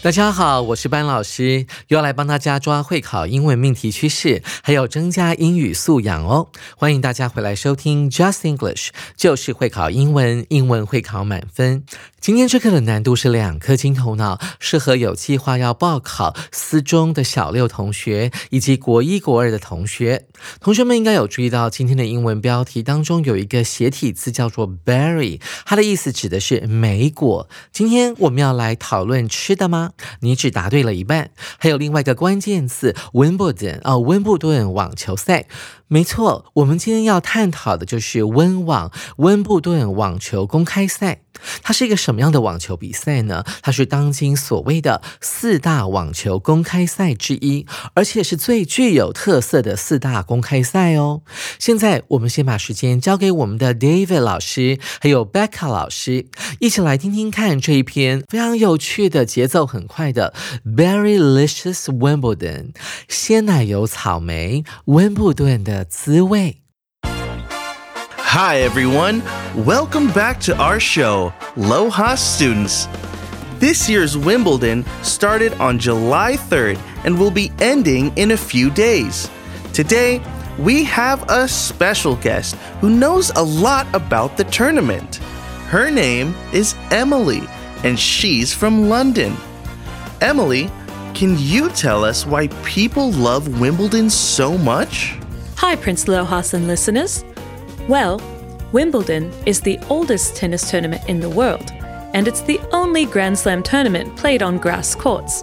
大家好，我是班老师，又来帮大家抓会考英文命题趋势，还有增加英语素养哦。欢迎大家回来收听 Just English，就是会考英文，英文会考满分。今天这课的难度是两颗金头脑，适合有计划要报考私中的小六同学，以及国一、国二的同学。同学们应该有注意到，今天的英文标题当中有一个斜体字叫做 berry，它的意思指的是莓果。今天我们要来讨论吃的吗？你只答对了一半。还有另外一个关键字 Wimbledon 哦，温布顿网球赛。没错，我们今天要探讨的就是温网温布顿网球公开赛。它是一个什么样的网球比赛呢？它是当今所谓的四大网球公开赛之一，而且是最具有特色的四大公开赛哦。现在我们先把时间交给我们的 David 老师，还有 Becca 老师，一起来听听看这一篇非常有趣的、节奏很快的 Berry Licious Wimbledon 鲜奶油草莓温布顿的滋味。Hi, everyone. Welcome back to our show, Loha Students. This year's Wimbledon started on July 3rd and will be ending in a few days. Today, we have a special guest who knows a lot about the tournament. Her name is Emily, and she's from London. Emily, can you tell us why people love Wimbledon so much? Hi, Prince Lohas and listeners. Well, Wimbledon is the oldest tennis tournament in the world, and it's the only Grand Slam tournament played on grass courts.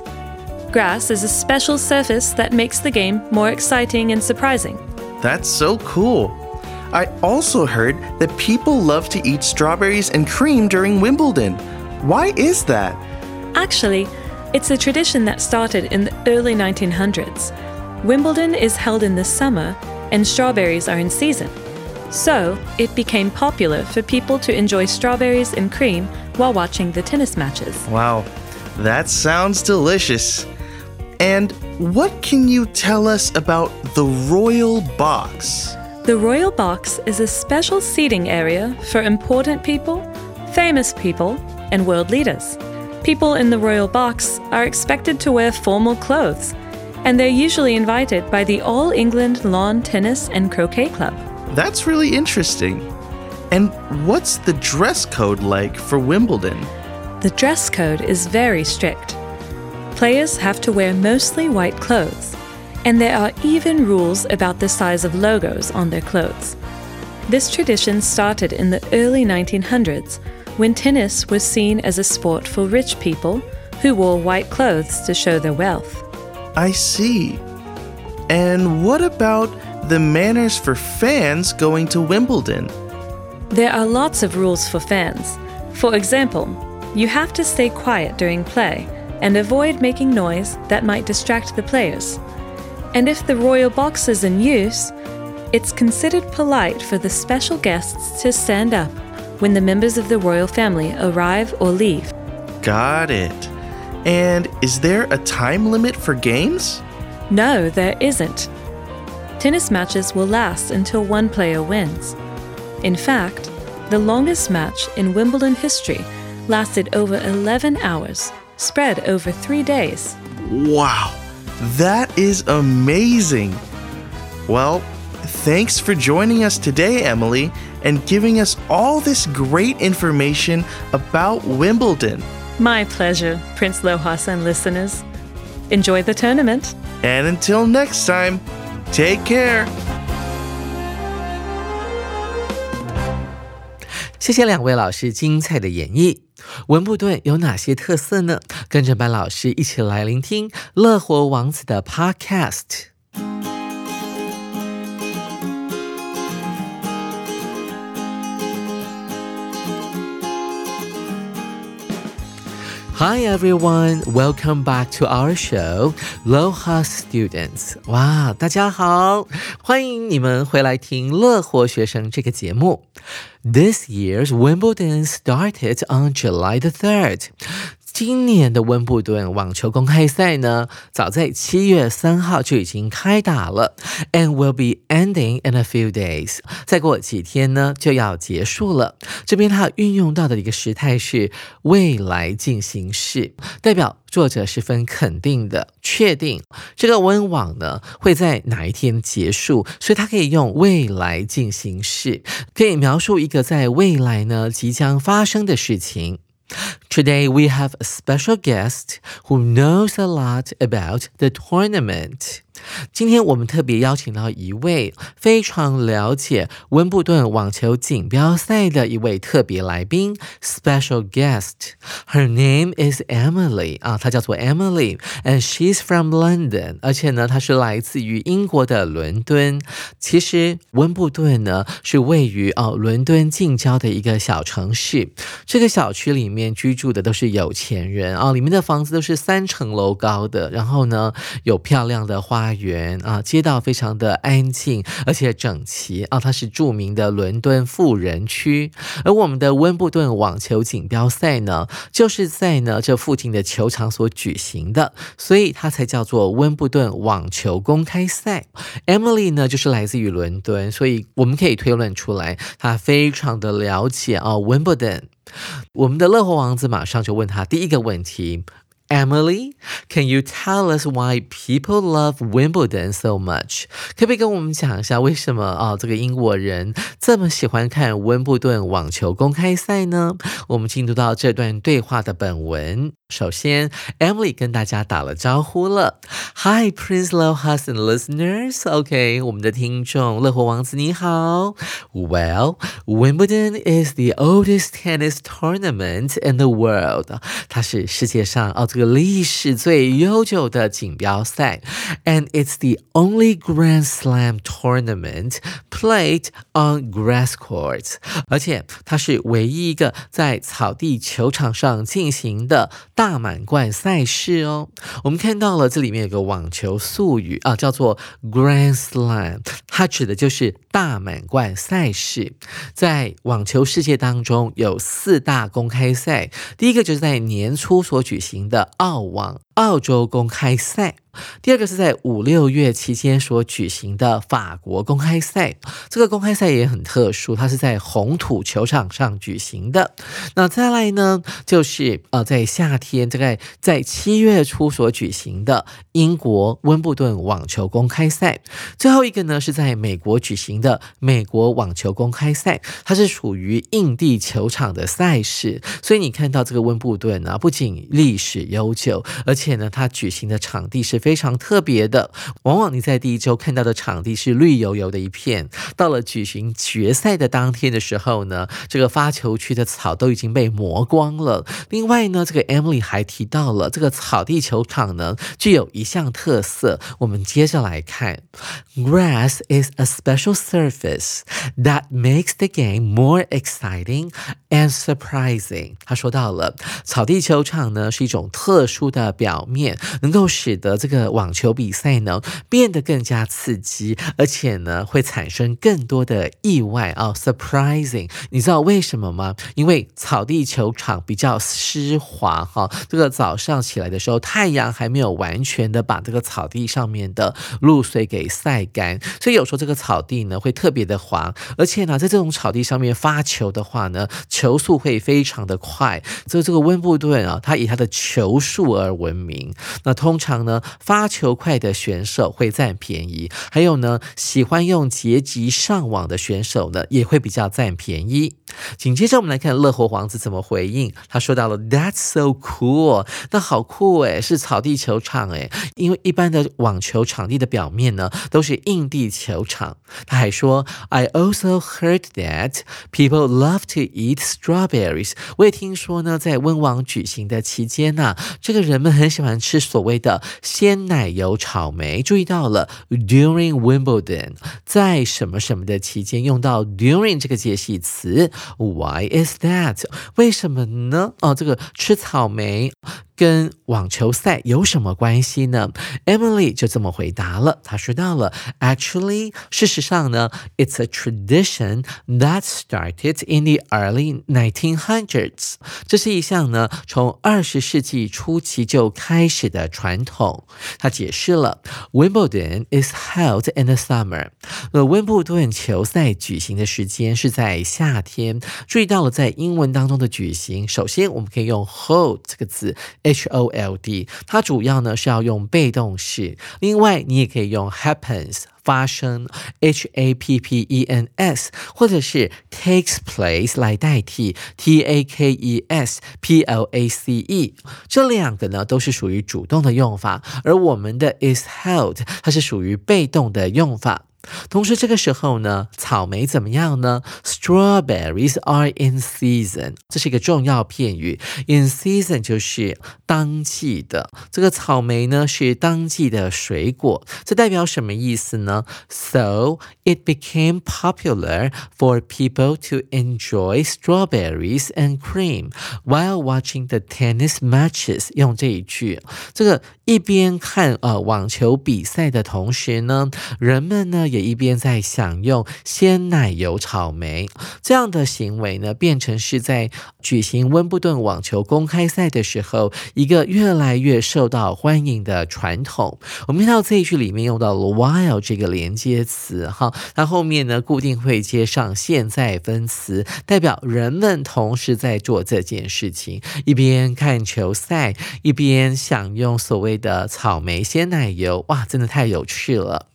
Grass is a special surface that makes the game more exciting and surprising. That's so cool. I also heard that people love to eat strawberries and cream during Wimbledon. Why is that? Actually, it's a tradition that started in the early 1900s. Wimbledon is held in the summer, and strawberries are in season. So, it became popular for people to enjoy strawberries and cream while watching the tennis matches. Wow, that sounds delicious. And what can you tell us about the Royal Box? The Royal Box is a special seating area for important people, famous people, and world leaders. People in the Royal Box are expected to wear formal clothes, and they're usually invited by the All England Lawn Tennis and Croquet Club. That's really interesting. And what's the dress code like for Wimbledon? The dress code is very strict. Players have to wear mostly white clothes, and there are even rules about the size of logos on their clothes. This tradition started in the early 1900s when tennis was seen as a sport for rich people who wore white clothes to show their wealth. I see. And what about the manners for fans going to Wimbledon? There are lots of rules for fans. For example, you have to stay quiet during play and avoid making noise that might distract the players. And if the royal box is in use, it's considered polite for the special guests to stand up when the members of the royal family arrive or leave. Got it. And is there a time limit for games? No, there isn't. Tennis matches will last until one player wins. In fact, the longest match in Wimbledon history lasted over 11 hours, spread over three days. Wow, that is amazing. Well, thanks for joining us today, Emily, and giving us all this great information about Wimbledon. My pleasure, Prince Lohas and listeners. Enjoy the tournament. And until next time, take care. 谢谢两位老师精彩的演绎。 温布顿有哪些特色呢？跟着班老师一起来聆听乐活王子的 Podcast。 Hi everyone, welcome back to our show, Loha Students. 哇，大家好，欢迎你们回来听乐活学生这个节目。This year's Wimbledon started on July the third. 今年的温布顿网球公开赛呢，早在七月三号就已经开打了，and will be ending in a few days。再过几天呢，就要结束了。这边它运用到的一个时态是未来进行式，代表作者十分肯定的确定这个温网呢会在哪一天结束，所以它可以用未来进行式，可以描述一个在未来呢即将发生的事情。Today we have a special guest who knows a lot about the tournament. 今天我们特别邀请到一位非常了解温布顿网球锦标赛的一位特别来宾，special guest。Her name is Emily 啊，她叫做 Emily，and she's from London。而且呢，她是来自于英国的伦敦。其实温布顿呢是位于哦伦敦近郊的一个小城市。这个小区里面居住的都是有钱人啊，里面的房子都是三层楼高的，然后呢有漂亮的花。园啊，街道非常的安静，而且整齐啊，它是著名的伦敦富人区。而我们的温布顿网球锦标赛呢，就是在呢这附近的球场所举行的，所以它才叫做温布顿网球公开赛。Emily 呢，就是来自于伦敦，所以我们可以推论出来，她非常的了解啊温布顿。我们的乐活王子马上就问他第一个问题。Emily, can you tell us why people love Wimbledon so much？可不可以跟我们讲一下为什么啊这个英国人这么喜欢看温布顿网球公开赛呢？我们进入到这段对话的本文。首先，Emily 跟大家打了招呼了。Hi, Prince Lohas and listeners. OK，我们的听众乐活王子你好。Well, Wimbledon is the oldest tennis tournament in the world. 它是世界上哦这个历史最悠久的锦标赛，and it's the only Grand Slam tournament played on grass courts. 而且它是唯一一个在草地球场上进行的。大 大满贯赛事哦，我们看到了这里面有个网球术语啊，叫做 Grand Slam，它指的就是大满贯赛事。在网球世界当中，有四大公开赛，第一个就是在年初所举行的澳网澳洲公开赛。第二个是在五六月期间所举行的法国公开赛，这个公开赛也很特殊，它是在红土球场上举行的。那再来呢，就是呃在夏天，大概在七月初所举行的英国温布顿网球公开赛。最后一个呢是在美国举行的美国网球公开赛，它是属于硬地球场的赛事。所以你看到这个温布顿呢，不仅历史悠久，而且且呢它举行的场地是。非常特别的，往往你在第一周看到的场地是绿油油的一片，到了举行决赛的当天的时候呢，这个发球区的草都已经被磨光了。另外呢，这个 Emily 还提到了这个草地球场呢，具有一项特色。我们接着来看，Grass is a special surface that makes the game more exciting and surprising。他说到了，草地球场呢是一种特殊的表面，能够使得这个。网球比赛呢变得更加刺激，而且呢会产生更多的意外啊，surprising。你知道为什么吗？因为草地球场比较湿滑哈，这个早上起来的时候，太阳还没有完全的把这个草地上面的露水给晒干，所以有时候这个草地呢会特别的滑，而且呢在这种草地上面发球的话呢，球球速会非常的快。所以这个温布顿啊，它以它的球速而闻名。那通常呢。发球快的选手会占便宜，还有呢，喜欢用截击上网的选手呢，也会比较占便宜。紧接着我们来看乐活王子怎么回应，他说到了 "That's so cool"，那好酷诶，是草地球场诶，因为一般的网球场地的表面呢都是硬地球场。他还说 "I also heard that people love to eat strawberries"，我也听说呢，在温网举行的期间呢，这个人们很喜欢吃所谓的鲜奶油草莓。注意到了 during Wimbledon，在什么什么的期间用到 during 这个介系词。Why is that？为什么呢？哦，这个吃草莓。跟网球赛有什么关系呢？Emily 就这么回答了。她说到了，Actually，事实上呢，It's a tradition that started in the early 1900s。这是一项呢从二十世纪初期就开始的传统。他解释了，Wimbledon is held in the summer。呃，温布顿球赛举行的时间是在夏天。注意到了，在英文当中的举行，首先我们可以用 hold 这个字。H O L D，它主要呢是要用被动式。另外，你也可以用 happens 发生，H A P P E N S，或者是 takes place 来代替 T A K E S P L A C E。这两个呢都是属于主动的用法，而我们的 is held 它是属于被动的用法。同时，这个时候呢，草莓怎么样呢？Strawberries are in season，这是一个重要片语。In season 就是当季的，这个草莓呢是当季的水果。这代表什么意思呢？So it became popular for people to enjoy strawberries and cream while watching the tennis matches。用这一句，这个 一边看呃网球比赛的同时呢，人们呢。也一边在享用鲜奶油草莓这样的行为呢，变成是在举行温布顿网球公开赛的时候一个越来越受到欢迎的传统。我们看到这一句里面用到了 while 这个连接词，哈，它后面呢固定会接上现在分词，代表人们同时在做这件事情，一边看球赛，一边享用所谓的草莓鲜奶油。哇，真的太有趣了。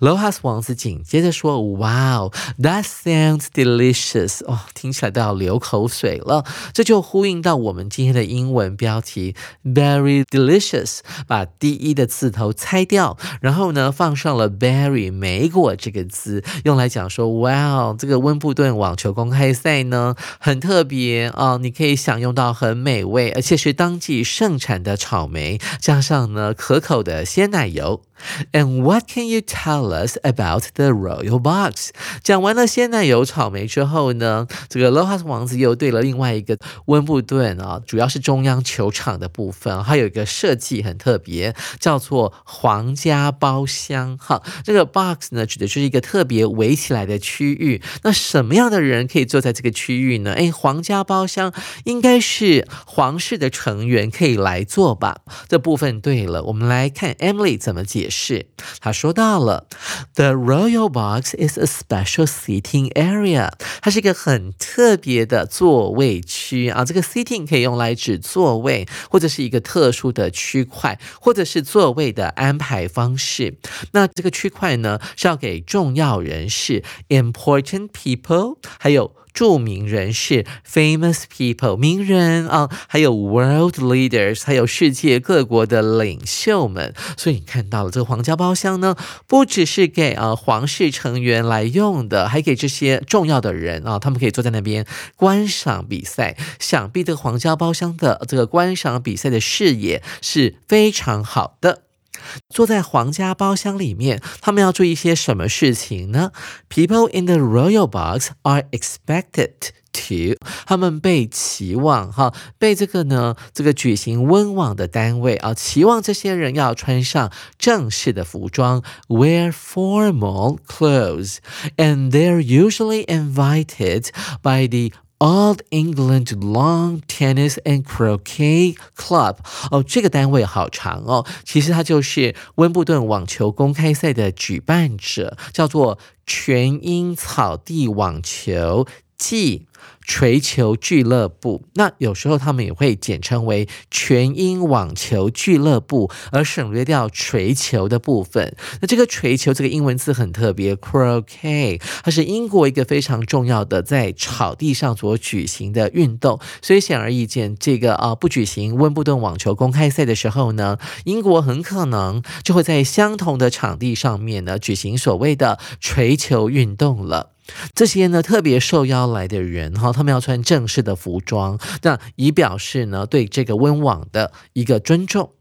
Lohas 王子紧接着说：“Wow, that sounds delicious！” 哦，听起来都要流口水了。这就呼应到我们今天的英文标题 “Very delicious”，把第一的字头拆掉，然后呢放上了 “berry” 莓果这个字，用来讲说：“Wow，这个温布顿网球公开赛呢很特别啊，你可以享用到很美味，而且是当季盛产的草莓，加上呢可口的鲜奶油。” And what can you tell us about the royal box？讲完了鲜奶油草莓之后呢，这个 Lohas 王子又对了另外一个温布顿啊，主要是中央球场的部分，还有一个设计很特别，叫做皇家包厢。哈，这个 box 呢，指的就是一个特别围起来的区域。那什么样的人可以坐在这个区域呢？哎，皇家包厢应该是皇室的成员可以来坐吧？这部分对了，我们来看 Emily 怎么解释。是，他说到了，The Royal Box is a special seating area，它是一个很特别的座位区啊。这个 seating 可以用来指座位，或者是一个特殊的区块，或者是座位的安排方式。那这个区块呢，是要给重要人士 （important people） 还有。著名人士 （famous people）、名人啊，还有 world leaders，还有世界各国的领袖们。所以你看到了这个皇家包厢呢，不只是给啊皇室成员来用的，还给这些重要的人啊，他们可以坐在那边观赏比赛。想必这个皇家包厢的这个观赏比赛的视野是非常好的。坐在皇家包厢里面，他们要注意一些什么事情呢？People in the royal box are expected to，他们被期望哈，被这个呢这个举行温网的单位啊，期望这些人要穿上正式的服装，wear formal clothes，and they're usually invited by the Old England Long Tennis and Croquet Club，哦，这个单位好长哦。其实它就是温布顿网球公开赛的举办者，叫做全英草地网球。即。锤球俱乐部，那有时候他们也会简称为全英网球俱乐部，而省略掉锤球的部分。那这个锤球这个英文字很特别，croquet，它是英国一个非常重要的在草地上所举行的运动。所以显而易见，这个啊不举行温布顿网球公开赛的时候呢，英国很可能就会在相同的场地上面呢举行所谓的锤球运动了。这些呢特别受邀来的人哈，他们要穿正式的服装，那以表示呢对这个温网的一个尊重。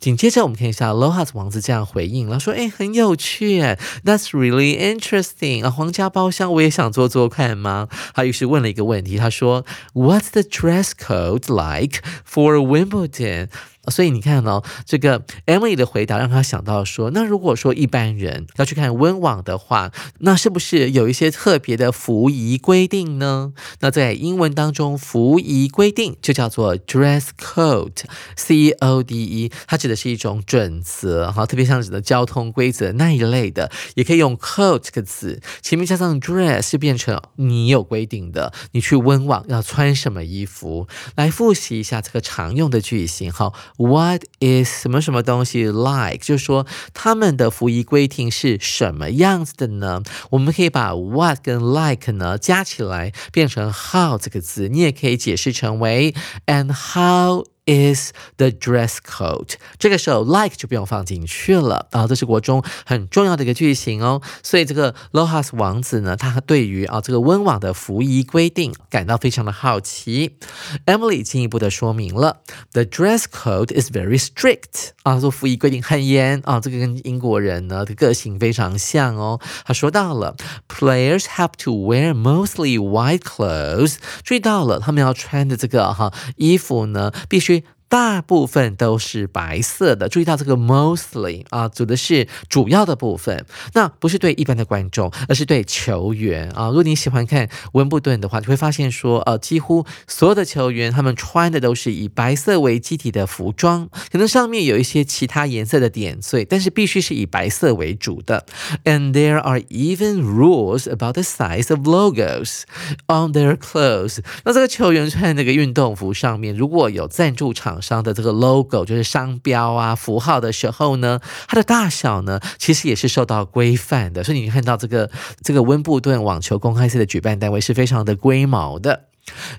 紧接着我们看一下 Lohas 王子这样回应了，说：“哎，很有趣，That's really interesting 啊，皇家包厢我也想做做看吗？”他于是问了一个问题，他说：“What's the dress code like for Wimbledon？” 所以你看哦，这个 Emily 的回答让他想到说，那如果说一般人要去看温网的话，那是不是有一些特别的服仪规定呢？那在英文当中，服仪规定就叫做 dress code，C O D E，它指的是一种准则哈，特别像指的交通规则那一类的，也可以用 code 这个字，前面加上 dress 就变成你有规定的，你去温网要穿什么衣服。来复习一下这个常用的句型哈。What is 什么什么东西 like？就是说他们的服役规定是什么样子的呢？我们可以把 what 跟 like 呢加起来变成 how 这个字，你也可以解释成为 and how。Is the dress code？这个时候，like 就不用放进去了啊，这是国中很重要的一个句型哦。所以这个 Lohas 王子呢，他对于啊这个温网的服仪规定感到非常的好奇。Emily 进一步的说明了，The dress code is very strict 啊，说服仪规定很严啊，这个跟英国人呢的个性非常像哦。他说到了，Players have to wear mostly white clothes，注意到了，他们要穿的这个哈衣服呢，必须。大部分都是白色的，注意到这个 mostly 啊，指的是主要的部分。那不是对一般的观众，而是对球员啊。如果你喜欢看温布顿的话，你会发现说，呃，几乎所有的球员他们穿的都是以白色为基体的服装，可能上面有一些其他颜色的点缀，但是必须是以白色为主的。And there are even rules about the size of logos on their clothes。那这个球员穿那个运动服上面，如果有赞助商的这个 logo 就是商标啊符号的时候呢，它的大小呢其实也是受到规范的，所以你看到这个这个温布顿网球公开赛的举办单位是非常的龟毛的。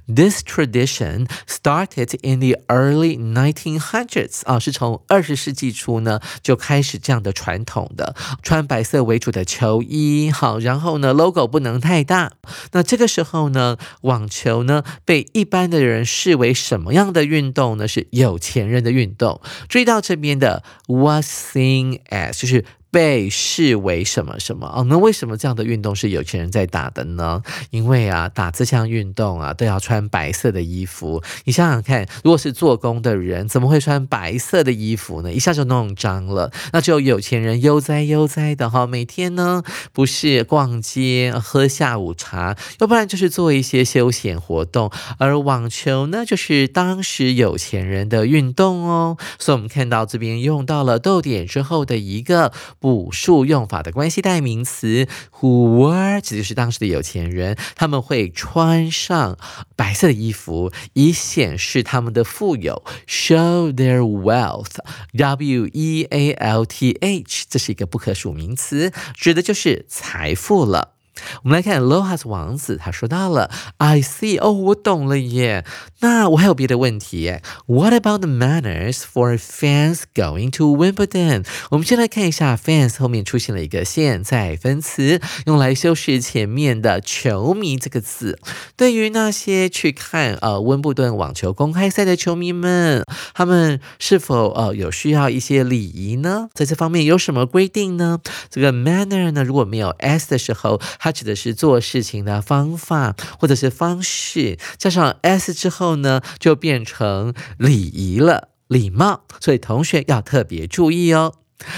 This tradition started in the early 1900s 啊，是从二十世纪初呢就开始这样的传统的，穿白色为主的球衣，好，然后呢 logo 不能太大。那这个时候呢，网球呢被一般的人视为什么样的运动呢？是有钱人的运动。注意到这边的 was seen as 就是。被视为什么什么哦？那为什么这样的运动是有钱人在打的呢？因为啊，打这项运动啊，都要穿白色的衣服。你想想看，如果是做工的人，怎么会穿白色的衣服呢？一下就弄脏了。那只有有钱人悠哉悠哉的哈，每天呢不是逛街喝下午茶，要不然就是做一些休闲活动。而网球呢，就是当时有钱人的运动哦。所以我们看到这边用到了逗点之后的一个。补数用法的关系代名词 who were 指的是当时的有钱人，他们会穿上白色的衣服，以显示他们的富有，show their wealth，w e a l t h，这是一个不可数名词，指的就是财富了。我们来看 Lohas 王子，他说到了，I see，哦，我懂了耶。那我还有别的问题。What about the manners for fans going to Wimbledon？我们先来看一下 fans 后面出现了一个现在分词，用来修饰前面的球迷这个字。对于那些去看呃温布顿网球公开赛的球迷们，他们是否呃有需要一些礼仪呢？在这方面有什么规定呢？这个 manner 呢，如果没有 s 的时候，它指的是做事情的方法或者是方式，加上 s 之后呢，就变成礼仪了，礼貌。所以同学要特别注意哦。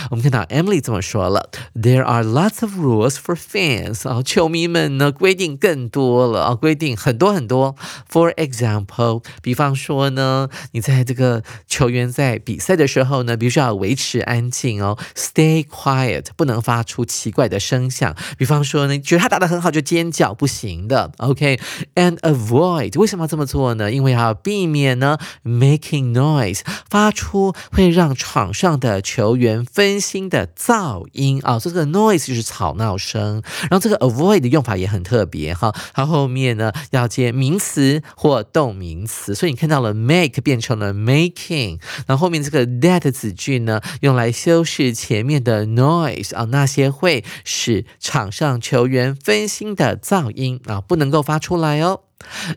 我们看到 Emily 这么说了：“There are lots of rules for fans。”啊，球迷们呢规定更多了啊，规定很多很多。For example，比方说呢，你在这个球员在比赛的时候呢，必须要维持安静哦，Stay quiet，不能发出奇怪的声响。比方说呢，觉得他打得很好就尖叫，不行的。OK，and avoid，为什么要这么做呢？因为要避免呢，making noise，发出会让场上的球员。分心的噪音啊，这个 noise 就是吵闹声。然后这个 avoid 的用法也很特别哈，它后面呢要接名词或动名词，所以你看到了 make 变成了 making，然后后面这个 that 子句呢用来修饰前面的 noise 啊，那些会使场上球员分心的噪音啊，不能够发出来哦。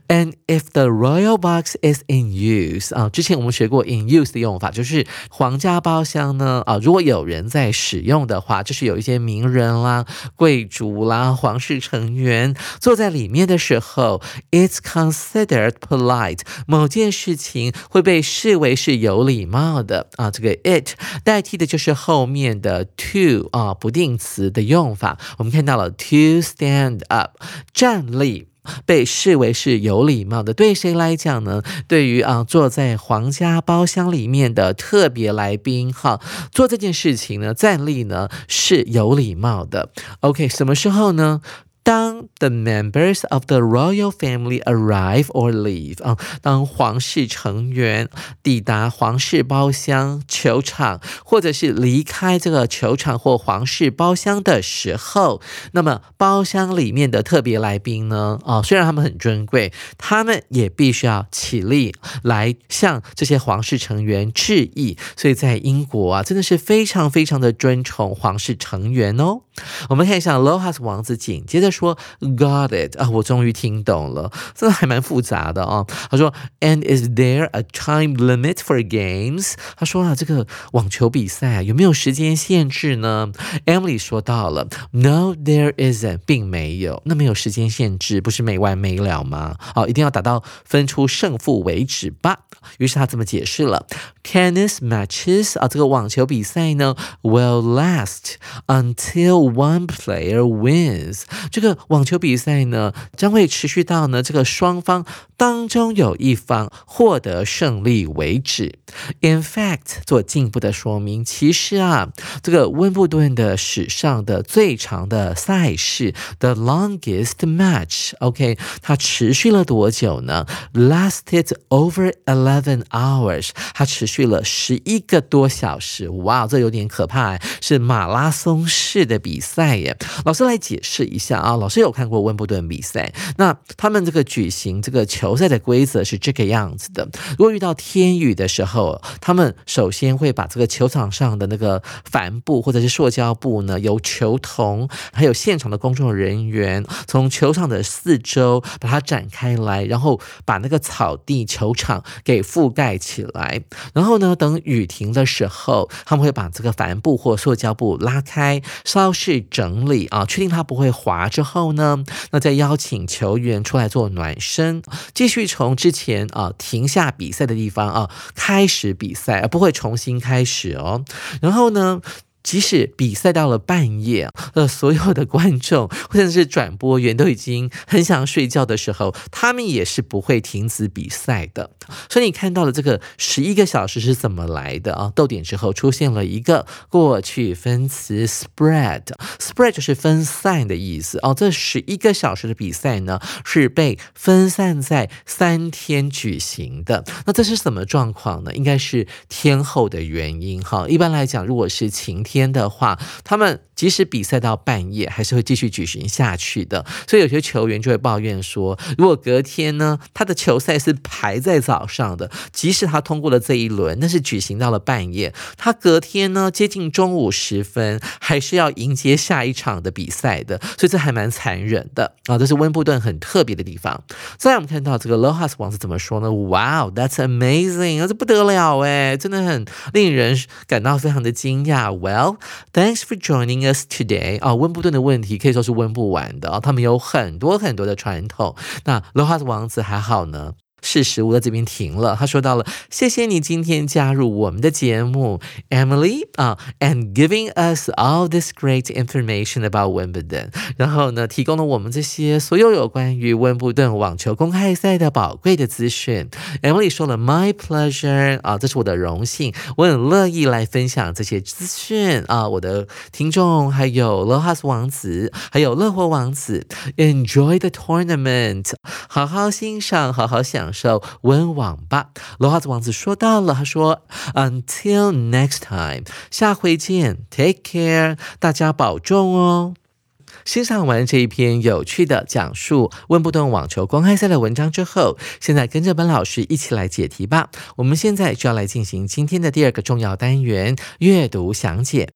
And if the royal box is in use 啊，之前我们学过 in use 的用法，就是皇家包厢呢啊，如果有人在使用的话，就是有一些名人啦、贵族啦、皇室成员坐在里面的时候，it's considered polite，某件事情会被视为是有礼貌的啊。这个 it 代替的就是后面的 to 啊不定词的用法。我们看到了 to stand up，站立。被视为是有礼貌的，对谁来讲呢？对于啊，坐在皇家包厢里面的特别来宾，哈，做这件事情呢，站立呢是有礼貌的。OK，什么时候呢？当 the members of the royal family arrive or leave 啊，当皇室成员抵达皇室包厢、球场，或者是离开这个球场或皇室包厢的时候，那么包厢里面的特别来宾呢？啊，虽然他们很尊贵，他们也必须要起立来向这些皇室成员致意。所以在英国啊，真的是非常非常的尊崇皇室成员哦。我们看一下 Lohas 王子紧接着说 Got it 啊，我终于听懂了，这还蛮复杂的啊。他说 And is there a time limit for games？他说啊，这个网球比赛啊有没有时间限制呢？Emily 说到了 No，there isn't，并没有，那没有时间限制，不是没完没了吗？好，一定要打到分出胜负为止吧。于是他这么解释了：Tennis matches 啊，这个网球比赛呢，will last until One player wins。这个网球比赛呢，将会持续到呢这个双方当中有一方获得胜利为止。In fact，做进一步的说明，其实啊，这个温布顿的史上的最长的赛事，the longest match，OK，它持续了多久呢？Lasted over eleven hours，它持续了十一个多小时。哇，这有点可怕，是马拉松式的比。比赛耶，老师来解释一下啊。老师有看过温布顿比赛，那他们这个举行这个球赛的规则是这个样子的：如果遇到天雨的时候，他们首先会把这个球场上的那个帆布或者是塑胶布呢，由球童还有现场的工作人员从球场的四周把它展开来，然后把那个草地球场给覆盖起来。然后呢，等雨停的时候，他们会把这个帆布或塑胶布拉开，稍。是整理啊，确定它不会滑之后呢，那再邀请球员出来做暖身，继续从之前啊停下比赛的地方啊开始比赛，而不会重新开始哦。然后呢？即使比赛到了半夜，呃，所有的观众 或者是转播员都已经很想睡觉的时候，他们也是不会停止比赛的。所以你看到了这个十一个小时是怎么来的啊？逗点之后出现了一个过去分词 spread，spread 就是分散的意思哦。这十一个小时的比赛呢，是被分散在三天举行的。那这是什么状况呢？应该是天后的原因哈。一般来讲，如果是晴天。天的话，他们。即使比赛到半夜，还是会继续举行下去的。所以有些球员就会抱怨说，如果隔天呢，他的球赛是排在早上的，即使他通过了这一轮，但是举行到了半夜，他隔天呢接近中午时分，还是要迎接下一场的比赛的。所以这还蛮残忍的啊！这是温布顿很特别的地方。再来我们看到这个 Lohas 王子怎么说呢？Wow，that's amazing！啊，这不得了哎，真的很令人感到非常的惊讶。Well Well，thanks for joining。Us today 啊，温布顿的问题可以说是问不完的啊，他们有很多很多的传统。那罗哈斯王子还好呢。识时务在这边停了。他说到了，谢谢你今天加入我们的节目，Emily 啊，and giving us all this great information about Wimbledon。然后呢，提供了我们这些所有有关于温布顿网球公开赛的宝贵的资讯。Emily 说了，My pleasure 啊，这是我的荣幸，我很乐意来分享这些资讯啊，我的听众还有 Lohas 王子，还有乐活王子，Enjoy the tournament，好好欣赏，好好享受温网吧。罗哈子王子说到了，他说，Until next time，下回见，Take care，大家保重哦。欣赏完这一篇有趣的讲述温布顿网球公开赛的文章之后，现在跟着本老师一起来解题吧。我们现在就要来进行今天的第二个重要单元——阅读详解。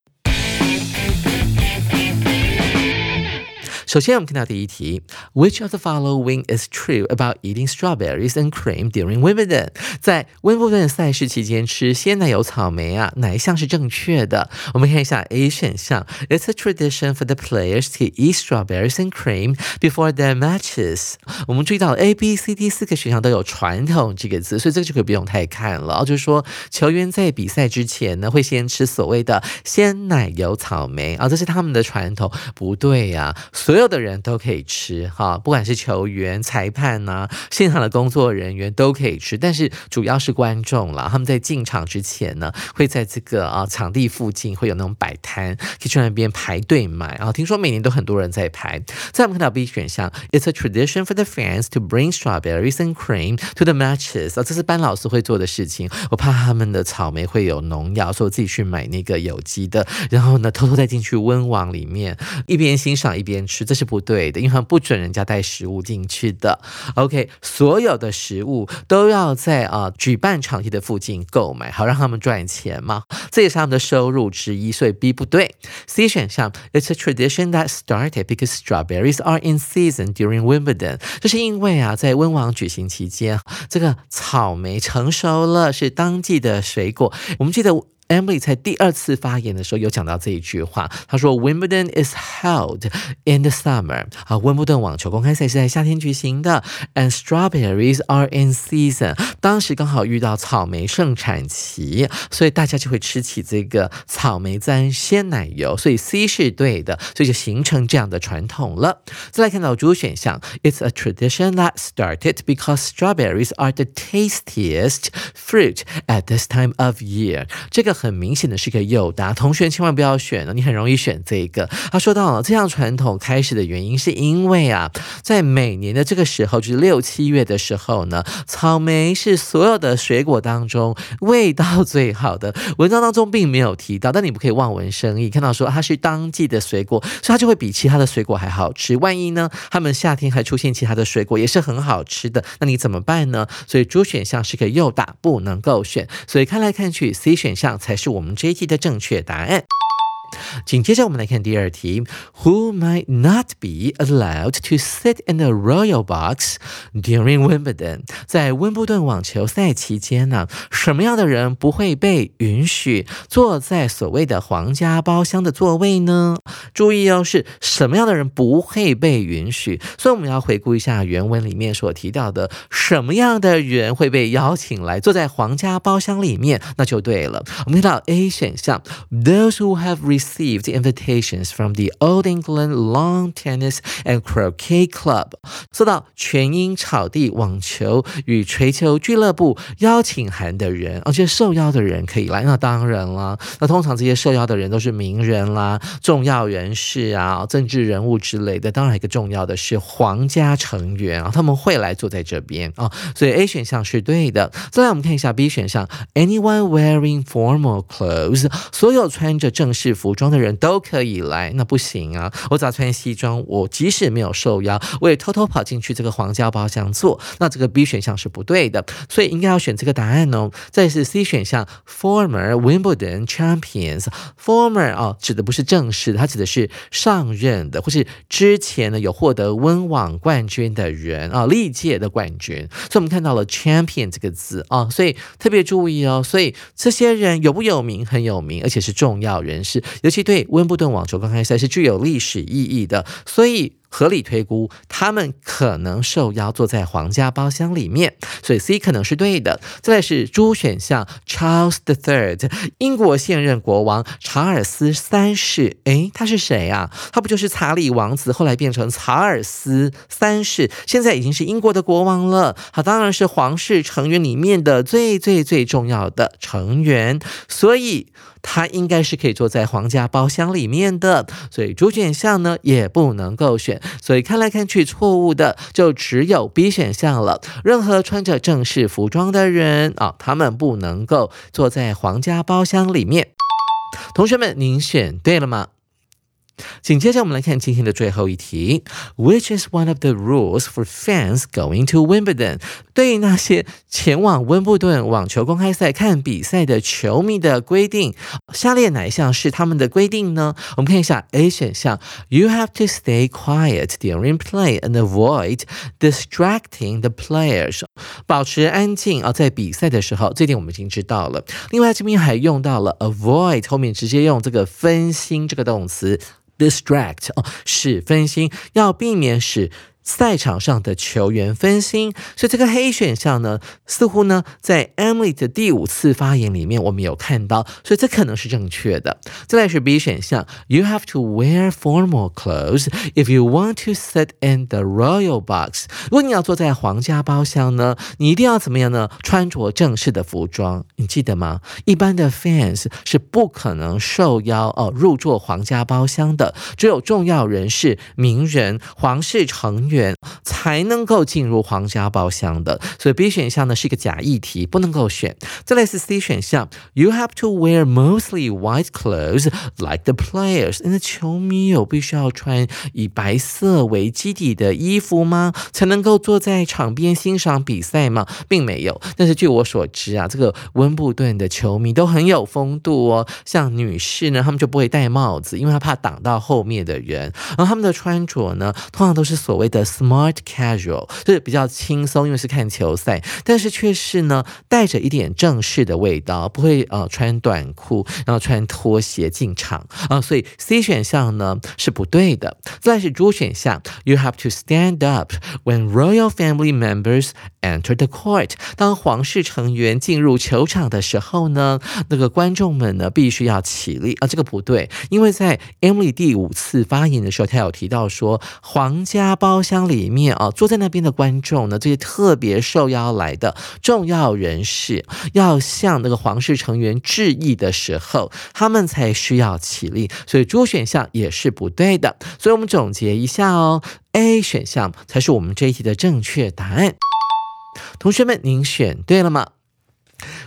首先，我们看到第一题：Which of the following is true about eating strawberries and cream during Wimbledon？在温布顿赛事期间吃鲜奶油草莓啊，哪一项是正确的？我们看一下 A 选项：It's a tradition for the players to eat strawberries and cream before their matches。我们注意到 A、B、C、D 四个选项都有“传统”这个字，所以这个就可以不用太看了。就是说，球员在比赛之前呢，会先吃所谓的鲜奶油草莓啊，这是他们的传统。不对呀，所所有 所有的人都可以吃哈，不管是球员、裁判呐，现场的工作人员都可以吃，但是主要是观众了。他们在进场之前呢，会在这个啊场地附近会有那种摆摊，可以去那边排队买啊。听说每年都很多人在排。再我们看到 B 选项，It's a tradition for the fans to bring strawberries and cream to the matches 啊，这是班老师会做的事情。我怕他们的草莓会有农药，所以我自己去买那个有机的，然后呢偷偷再进去温网里面，一边欣赏一边吃。这是不对的，因为他们不准人家带食物进去的。OK，所有的食物都要在啊举办场地的附近购买，好让他们赚钱嘛，这也是他们的收入之一。所以 B 不对。C 选项，It's a tradition that started because strawberries are in season during Wimbledon。这是因为啊，在温网举行期间，这个草莓成熟了，是当季的水果。我们记得。Emily 在第二次发言的时候有讲到这一句话，他说 Wimbledon is held in the summer 啊，温布顿网球公开赛是在夏天举行的，and strawberries are in season，当时刚好遇到草莓盛产期，所以大家就会吃起这个草莓沾鲜奶油，所以 C 是对的，所以就形成这样的传统了。再来看到主选项，It's a tradition that started because strawberries are the tastiest fruit at this time of year，这个。 很明显的是个诱答，同学千万不要选了，你很容易选这个。他说到了这样传统开始的原因，是因为啊，在每年的这个时候，就是六七月的时候呢，草莓是所有的水果当中味道 最好的。文章当中并没有提到，但你不可以望文生义，看到说它是当季的水果，所以它就会比其他的水果还好吃。万一呢，他们夏天还出现其他的水果也是很好吃的，那你怎么办呢？所以主选项是个诱答，不能够选。所以看来看去，C 选项。才才是我们这一题的正确答案。紧接着我们来看第二题：Who might not be allowed to sit in the royal box during Wimbledon？在温布顿网球赛期间呢，什么样的人不会被允许坐在所谓的皇家包厢的座位呢？注意哦，是什么样的人不会被允许？所以我们要回顾一下原文里面所提到的，什么样的人会被邀请来坐在皇家包厢里面，那就对了。我们看到 A 选项：Those who have received invitations from the Old England Lawn Tennis and Croquet Club，收到全英草地网球与锤球俱乐部邀请函的人，而且受邀的人可以来。那当然了，那通常这些受邀的人都是名人啦、重要人士啊、政治人物之类的。当然，一个重要的是皇家成员啊，他们会来坐在这边啊。所以 A 选项是对的。再来，我们看一下 B 选项，Anyone wearing formal clothes，所有穿着正式服。服装的人都可以来，那不行啊！我咋穿西装？我即使没有受邀，我也偷偷跑进去这个皇家包厢坐。那这个 B 选项是不对的，所以应该要选这个答案哦。再是 C 选项，Former Wimbledon champions，Former 啊，指的不是正式的，它指的是上任的，或是之前呢有获得温网冠军的人啊，历届的冠军。所以我们看到了 champion 这个字啊，所以特别注意哦。所以这些人有不有名？很有名，而且是重要人士。尤其对温布顿网球公开赛是具有历史意义的，所以合理推估，他们可能受邀坐在皇家包厢里面，所以 C 可能是对的。再来是 D 选项，Charles the Third，英国现任国王查尔斯三世。诶，他是谁啊？他不就是查理王子，后来变成查尔斯三世，现在已经是英国的国王了。好，当然是皇室成员里面的最最最重要的成员，所以。他应该是可以坐在皇家包厢里面的，所以主选项呢也不能够选，所以看来看去错误的就只有 B 选项了。任何穿着正式服装的人啊，他们不能够坐在皇家包厢里面。同学们，您选对了吗？紧接着，我们来看今天的最后一题，Which is one of the rules for fans going to Wimbledon？对于那些前往温布顿网球公开赛看比赛的球迷的规定，下列哪一项是他们的规定呢？我们看一下 A 选项，You have to stay quiet during play and avoid distracting the players，保持安静啊，在比赛的时候，这点我们已经知道了。另外，这边还用到了 avoid，后面直接用这个分心这个动词。distract 哦，使分心，要避免使。赛场上的球员分心，所以这个黑选项呢，似乎呢在 Emily 的第五次发言里面我们有看到，所以这可能是正确的。再来是 B 选项，You have to wear formal clothes if you want to sit in the royal box。如果你要坐在皇家包厢呢，你一定要怎么样呢？穿着正式的服装，你记得吗？一般的 fans 是不可能受邀哦入座皇家包厢的，只有重要人士、名人、皇室成员。才能够进入皇家包厢的，所以 B 选项呢是一个假议题，不能够选。再来是 C 选项，You have to wear mostly white clothes like the players。那球迷有必须要穿以白色为基底的衣服吗？才能够坐在场边欣赏比赛吗？并没有。但是据我所知啊，这个温布顿的球迷都很有风度哦。像女士呢，他们就不会戴帽子，因为她怕挡到后面的人。然后他们的穿着呢，通常都是所谓的。Smart casual 就是比较轻松，因为是看球赛，但是却是呢带着一点正式的味道，不会呃穿短裤，然后穿拖鞋进场啊，所以 C 选项呢是不对的。再是 D 选项，You have to stand up when royal family members enter the court。当皇室成员进入球场的时候呢，那个观众们呢必须要起立啊，这个不对，因为在 Emily 第五次发言的时候，他有提到说皇家包厢。里面啊，坐在那边的观众呢，这些特别受邀来的重要人士，要向那个皇室成员致意的时候，他们才需要起立。所以，主选项也是不对的。所以我们总结一下哦，A 选项才是我们这一题的正确答案。同学们，您选对了吗？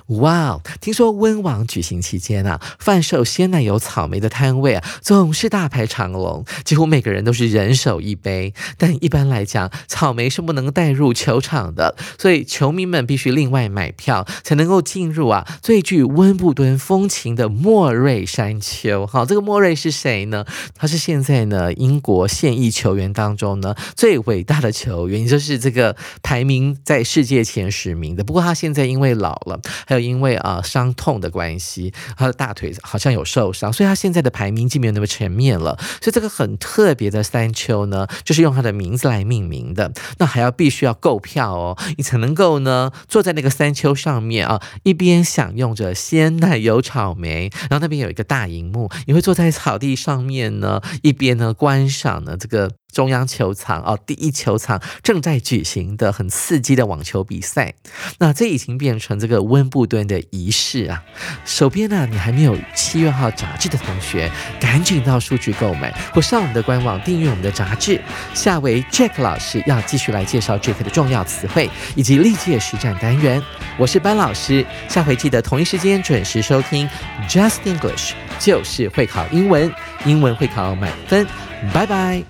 哇，听说温网举行期间啊，贩售鲜奶油、草莓的摊位啊，总是大排长龙，几乎每个人都是人手一杯。但一般来讲，草莓是不能带入球场的，所以球迷们必须另外买票才能够进入啊最具温布顿风情的莫瑞山丘。好，这个莫瑞是谁呢？他是现在呢英国现役球员当中呢最伟大的球员，也就是这个排名在世界前十名的。不过他现在因为老了。还有因为啊伤痛的关系，他的大腿好像有受伤，所以他现在的排名就没有那么全面了。所以这个很特别的山丘呢，就是用他的名字来命名的。那还要必须要购票哦，你才能够呢坐在那个山丘上面啊，一边享用着鲜奶油草莓，然后那边有一个大荧幕，你会坐在草地上面呢，一边呢观赏呢这个。中央球场哦，第一球场正在举行的很刺激的网球比赛，那这已经变成这个温布顿的仪式啊。手边呢，你还没有七月号杂志的同学，赶紧到书局购买，或上我们的官网订阅我们的杂志。下回 Jack 老师要继续来介绍 Jack 的重要词汇以及历届实战单元。我是班老师，下回记得同一时间准时收听 Just English，就是会考英文，英文会考满分。拜拜。